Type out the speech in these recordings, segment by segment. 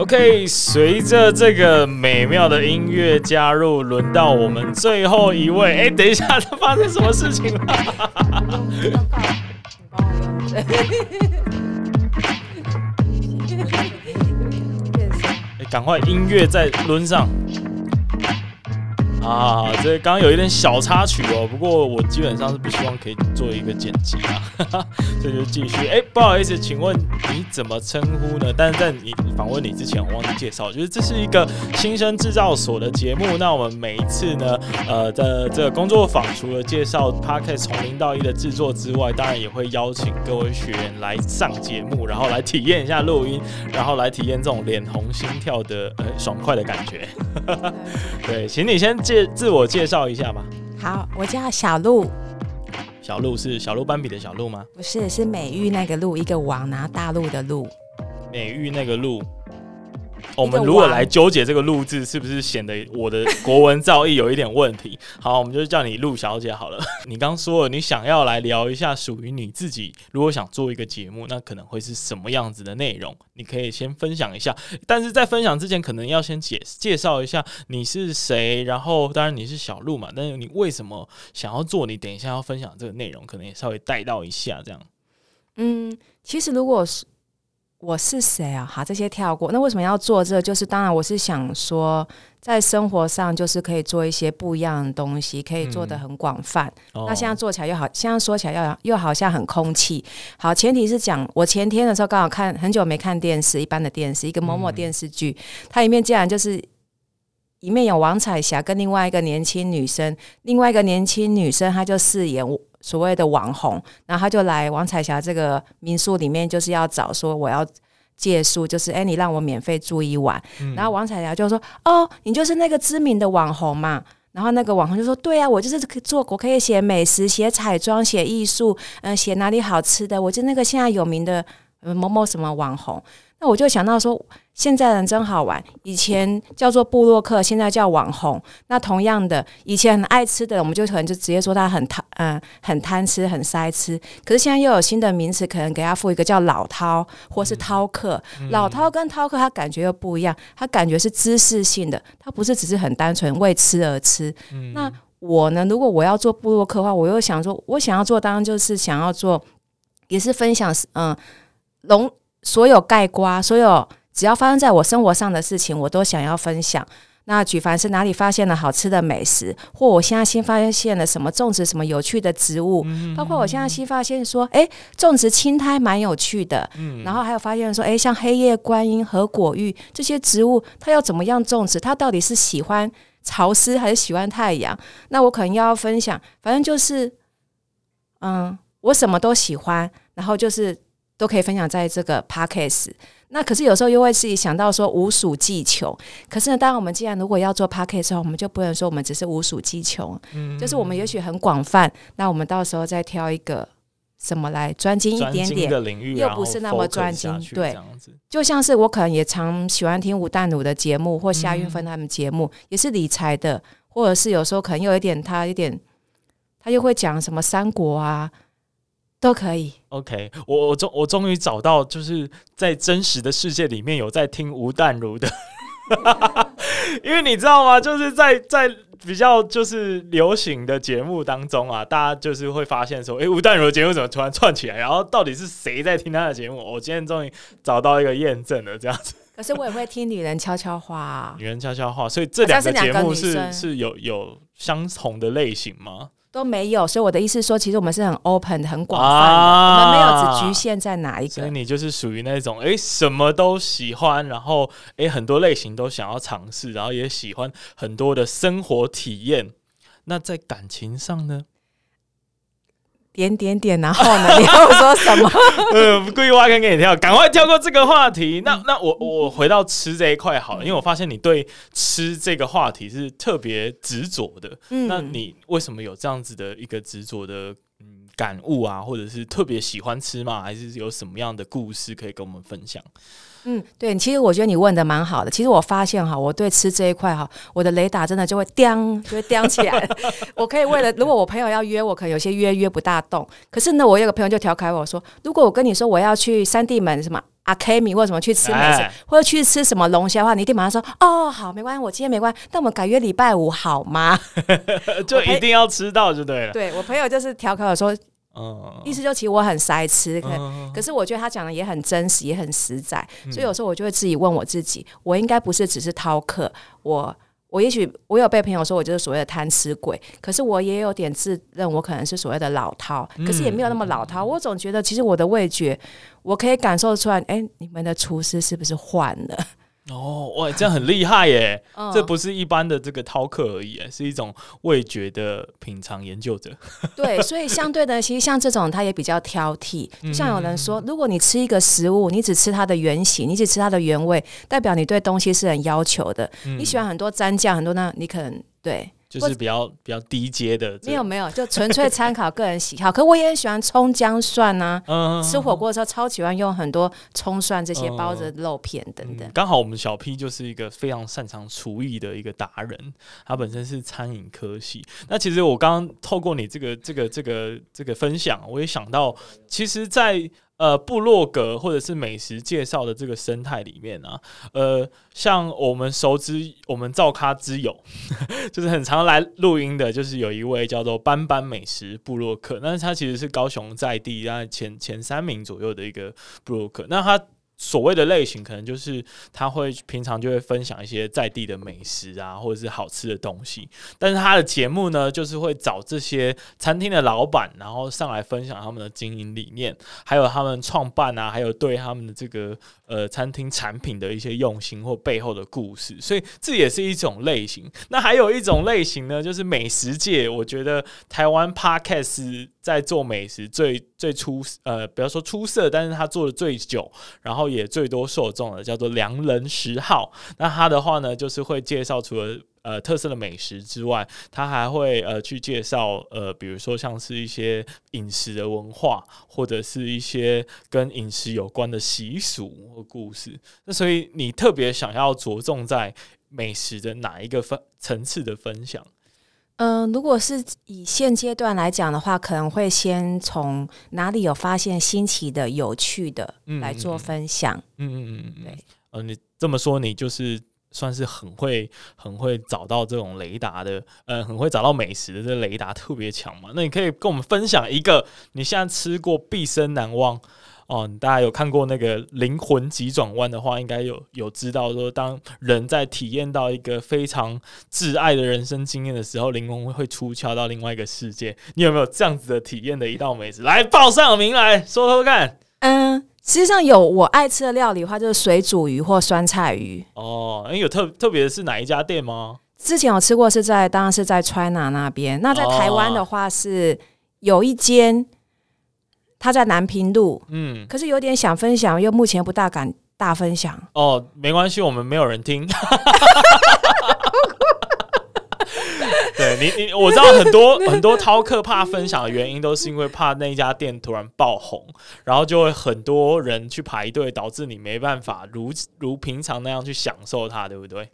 OK，随着这个美妙的音乐加入，轮到我们最后一位。哎，等一下，他发生什么事情了？哎，赶快音乐再轮上。啊，这刚刚有一点小插曲哦，不过我基本上是不希望可以做一个剪辑啊，这就继续。哎，不好意思，请问你怎么称呼呢？但是在你访问你之前，我忘记介绍，就是这是一个新生制造所的节目。那我们每一次呢，呃的这个工作坊，除了介绍 Podcast 从零到一的制作之外，当然也会邀请各位学员来上节目，然后来体验一下录音，然后来体验这种脸红心跳的呃爽快的感觉。对，请你先。介自我介绍一下吧。好，我叫小鹿。小鹿是小鹿斑比的小鹿吗？不是，是美玉那个鹿，一个王拿大陆的鹿。美玉那个鹿。我们如果来纠结这个“录制，是不是显得我的国文造诣有一点问题？好，我们就叫你陆小姐好了。你刚说了，你想要来聊一下属于你自己，如果想做一个节目，那可能会是什么样子的内容？你可以先分享一下。但是在分享之前，可能要先介介绍一下你是谁。然后，当然你是小鹿嘛，但是你为什么想要做？你等一下要分享这个内容，可能也稍微带到一下这样。嗯，其实如果是。我是谁啊？好，这些跳过。那为什么要做这？就是当然，我是想说，在生活上就是可以做一些不一样的东西，可以做的很广泛。那现在做起来又好，现在说起来又又好像很空气。好，前提是讲，我前天的时候刚好看很久没看电视，一般的电视，一个某某电视剧，它里面竟然就是里面有王彩霞跟另外一个年轻女生，另外一个年轻女生她就饰演我。所谓的网红，然后他就来王彩霞这个民宿里面，就是要找说我要借宿，就是哎，你让我免费住一晚。然后王彩霞就说：“哦，你就是那个知名的网红嘛。”然后那个网红就说：“对啊，我就是做，我可以写美食、写彩妆、写艺术，嗯，写哪里好吃的，我就那个现在有名的某某什么网红。”那我就想到说，现在人真好玩。以前叫做布洛克，现在叫网红。那同样的，以前很爱吃的，我们就可能就直接说他很贪，嗯，很贪吃，很塞吃。可是现在又有新的名词，可能给他附一个叫老饕，或是饕客。老饕跟饕客，他感觉又不一样。他感觉是知识性的，他不是只是很单纯为吃而吃。那我呢？如果我要做布洛克的话，我又想说，我想要做，当然就是想要做，也是分享，嗯，龙。所有盖瓜，所有只要发生在我生活上的事情，我都想要分享。那举凡是哪里发现了好吃的美食，或我现在新发现了什么种植什么有趣的植物，包括我现在新发现说，哎，种植青苔蛮有趣的。嗯，然后还有发现说，哎，像黑叶观音和果玉这些植物，它要怎么样种植？它到底是喜欢潮湿还是喜欢太阳？那我可能要分享，反正就是，嗯，我什么都喜欢，然后就是。都可以分享在这个 podcast。那可是有时候又会自己想到说无鼠技穷。可是呢，当然我们既然如果要做 podcast 后，我们就不能说我们只是无鼠技穷，嗯，就是我们也许很广泛。那我们到时候再挑一个什么来专精一点点的领域，又不是那么专精，对，就像是我可能也常喜欢听吴淡如的节目或夏运芬他们节目，也是理财的，或者是有时候可能有一点他一点，他又会讲什么三国啊。都可以。OK，我我终我终于找到，就是在真实的世界里面有在听吴淡如的，因为你知道吗？就是在在比较就是流行的节目当中啊，大家就是会发现说，哎，吴淡如的节目怎么突然串起来？然后到底是谁在听他的节目？我今天终于找到一个验证了，这样子。可是我也会听女人悄悄话，女人悄悄话，所以这两个节目是是有有相同的类型吗？都没有，所以我的意思说，其实我们是很 open 很广泛的，我们没有只局限在哪一个。所以你就是属于那种，哎，什么都喜欢，然后哎，很多类型都想要尝试，然后也喜欢很多的生活体验。那在感情上呢？点点点，然后呢？你要说什么？呃，故意挖坑给你跳，赶快跳过这个话题。那那我我回到吃这一块好了，因为我发现你对吃这个话题是特别执着的。嗯，那你为什么有这样子的一个执着的嗯感悟啊？或者是特别喜欢吃吗？还是有什么样的故事可以跟我们分享？嗯，对，其实我觉得你问的蛮好的。其实我发现哈，我对吃这一块哈，我的雷达真的就会叮，就会叮起来。我可以为了，如果我朋友要约我，可能有些约约不大动。可是呢，我有个朋友就调侃我说，如果我跟你说我要去三地门什么。阿 K 米或者什么去吃美食，或者去吃什么龙虾的话，你一定马上说哦，好，没关系，我今天没关系，但我们改约礼拜五好吗？就一定要吃到就对了。对我朋友就是调侃我说，嗯，意思就其实我很塞吃，可可是我觉得他讲的也很真实，也很实在，所以有时候我就会自己问我自己，我应该不是只是饕客，我。我也许我有被朋友说我就是所谓的贪吃鬼，可是我也有点自认我可能是所谓的老饕，可是也没有那么老饕。我总觉得其实我的味觉，我可以感受出来，哎，你们的厨师是不是换了？哦，哇，这样很厉害耶！这不是一般的这个饕客而已，是一种味觉的品尝研究者。对，所以相对的，其实像这种，他也比较挑剔。就像有人说，如果你吃一个食物，你只吃它的原型，你只吃它的原味，代表你对东西是很要求的。你喜欢很多蘸酱，很多那，你可能对。就是比较比较低阶的，没有没有，就纯粹参考个人喜好。可我也很喜欢葱姜蒜呐，吃火锅的时候超喜欢用很多葱蒜这些包着肉片等等。刚好我们小 P 就是一个非常擅长厨艺的一个达人，他本身是餐饮科系。那其实我刚刚透过你这个这个这个这个分享，我也想到，其实，在呃，部落格或者是美食介绍的这个生态里面啊，呃，像我们熟知我们造咖之友，就是很常来录音的，就是有一位叫做斑斑美食部落客，那他其实是高雄在地，然前前三名左右的一个部落客，那他。所谓的类型，可能就是他会平常就会分享一些在地的美食啊，或者是好吃的东西。但是他的节目呢，就是会找这些餐厅的老板，然后上来分享他们的经营理念，还有他们创办啊，还有对他们的这个呃餐厅产品的一些用心或背后的故事。所以这也是一种类型。那还有一种类型呢，就是美食界，我觉得台湾 Podcast 在做美食最最出呃，不要说出色，但是他做的最久，然后。也最多受众的叫做良人十号，那他的话呢，就是会介绍除了呃特色的美食之外，他还会呃去介绍呃，比如说像是一些饮食的文化，或者是一些跟饮食有关的习俗或故事。那所以你特别想要着重在美食的哪一个分层次的分享？嗯，如果是以现阶段来讲的话，可能会先从哪里有发现新奇的、有趣的来做分享。嗯嗯嗯，对。呃，你这么说，你就是算是很会、很会找到这种雷达的，呃，很会找到美食的，这雷达特别强嘛？那你可以跟我们分享一个你现在吃过毕生难忘。哦，大家有看过那个灵魂急转弯的话，应该有有知道说，当人在体验到一个非常挚爱的人生经验的时候，灵魂会出窍到另外一个世界。你有没有这样子的体验的一道美食？来报上名来说说看。嗯，实际上有我爱吃的料理的话，就是水煮鱼或酸菜鱼。哦，有特特别的是哪一家店吗？之前有吃过，是在当然是在 China 那边。那在台湾的话，是有一间。他在南平路，嗯，可是有点想分享，又目前不大敢大分享。哦，没关系，我们没有人听。对你，你我知道很多很多饕客怕分享的原因，都是因为怕那家店突然爆红，然后就会很多人去排队，导致你没办法如如平常那样去享受它，对不对？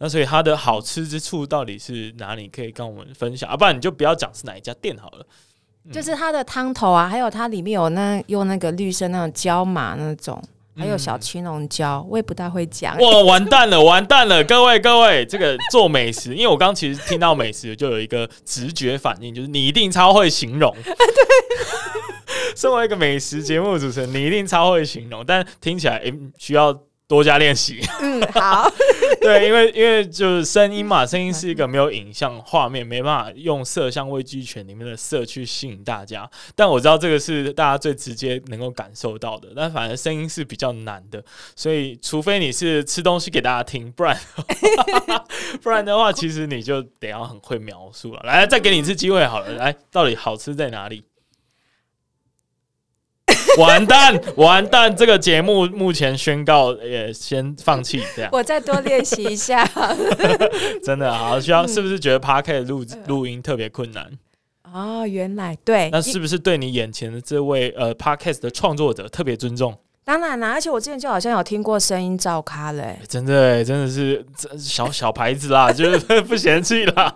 那所以它的好吃之处到底是哪里？可以跟我们分享，要不然你就不要讲是哪一家店好了。就是它的汤头啊，还有它里面有那用那个绿色那种椒麻那种，还有小青龙椒，我也不大会讲。哇，完蛋了，完蛋了！各位各位，这个做美食，因为我刚其实听到美食就有一个直觉反应，就是你一定超会形容。对，身为一个美食节目主持人，你一定超会形容，但听起来诶需要。多加练习。嗯，好。对，因为因为就是声音嘛，声音是一个没有影像画面，没办法用色香味俱全里面的色去吸引大家。但我知道这个是大家最直接能够感受到的。但反而声音是比较难的，所以除非你是吃东西给大家听，不然 不然的话，其实你就得要很会描述了。来，再给你一次机会好了。来，到底好吃在哪里？完蛋，完蛋！这个节目目前宣告也先放弃，这样。我再多练习一下。真的好，需要是不是觉得 p a r k 录录音特别困难？哦，原来对。那是不是对你眼前的这位呃 Podcast 的创作者特别尊重？当然啦，而且我之前就好像有听过声音照咖嘞，真的真的是小小牌子啦，就是不嫌弃啦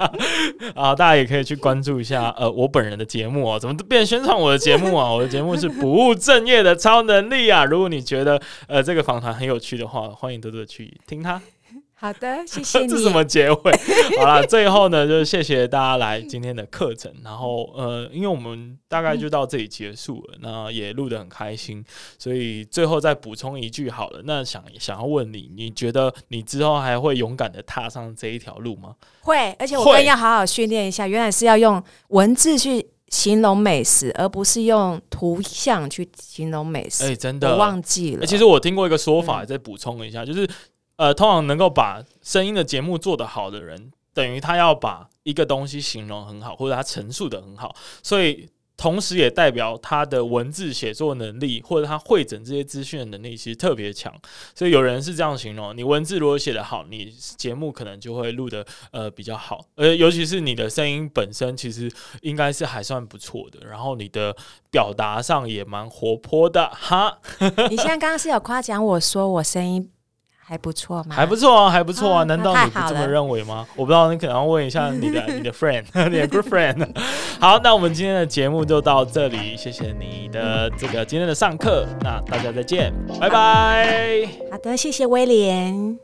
啊！大家也可以去关注一下呃我本人的节目哦，怎么变宣传我的节目啊？我的节目是不务正业的超能力啊！如果你觉得呃这个访谈很有趣的话，欢迎多多去听它。好的，谢谢你。这什么结尾？好了，最后呢，就是谢谢大家来今天的课程。然后，呃，因为我们大概就到这里结束了，那也录得很开心，所以最后再补充一句好了。那想想要问你，你觉得你之后还会勇敢的踏上这一条路吗？会，而且我更要好好训练一下。原来是要用文字去形容美食，而不是用图像去形容美食。哎，真的，我忘记了。其实我听过一个说法，再补充一下，就是。呃，通常能够把声音的节目做得好的人，等于他要把一个东西形容很好，或者他陈述的很好，所以同时也代表他的文字写作能力，或者他会诊这些资讯的能力其实特别强。所以有人是这样形容：你文字如果写得好，你节目可能就会录的呃比较好，呃，尤其是你的声音本身其实应该是还算不错的，然后你的表达上也蛮活泼的哈。你现在刚刚是有夸奖我说我声音。还不错吗？还不错啊，还不错啊！难道你不这么认为吗？我不知道，你可能要问一下你的 你的 friend，你的 good friend。好，那我们今天的节目就到这里，谢谢你的这个今天的上课，那大家再见，拜拜。好的，谢谢威廉。